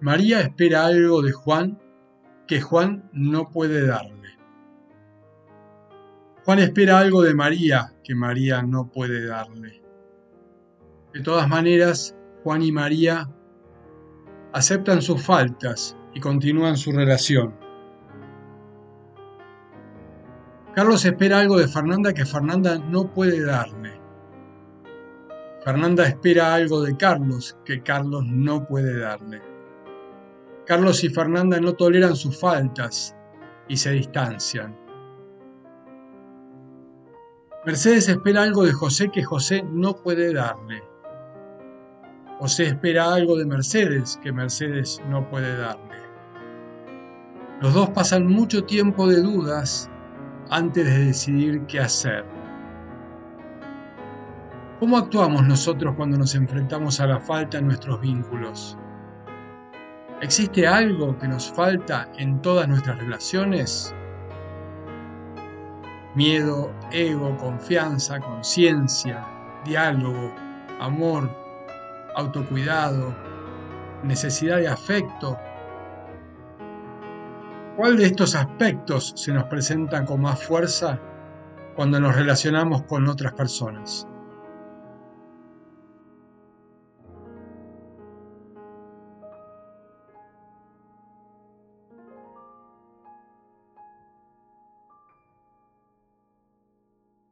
María espera algo de Juan que Juan no puede darle. Juan espera algo de María que María no puede darle. De todas maneras, Juan y María aceptan sus faltas y continúan su relación. Carlos espera algo de Fernanda que Fernanda no puede darle. Fernanda espera algo de Carlos que Carlos no puede darle. Carlos y Fernanda no toleran sus faltas y se distancian. Mercedes espera algo de José que José no puede darle. José espera algo de Mercedes que Mercedes no puede darle. Los dos pasan mucho tiempo de dudas antes de decidir qué hacer. ¿Cómo actuamos nosotros cuando nos enfrentamos a la falta en nuestros vínculos? ¿Existe algo que nos falta en todas nuestras relaciones? Miedo, ego, confianza, conciencia, diálogo, amor, autocuidado, necesidad de afecto. ¿Cuál de estos aspectos se nos presenta con más fuerza cuando nos relacionamos con otras personas?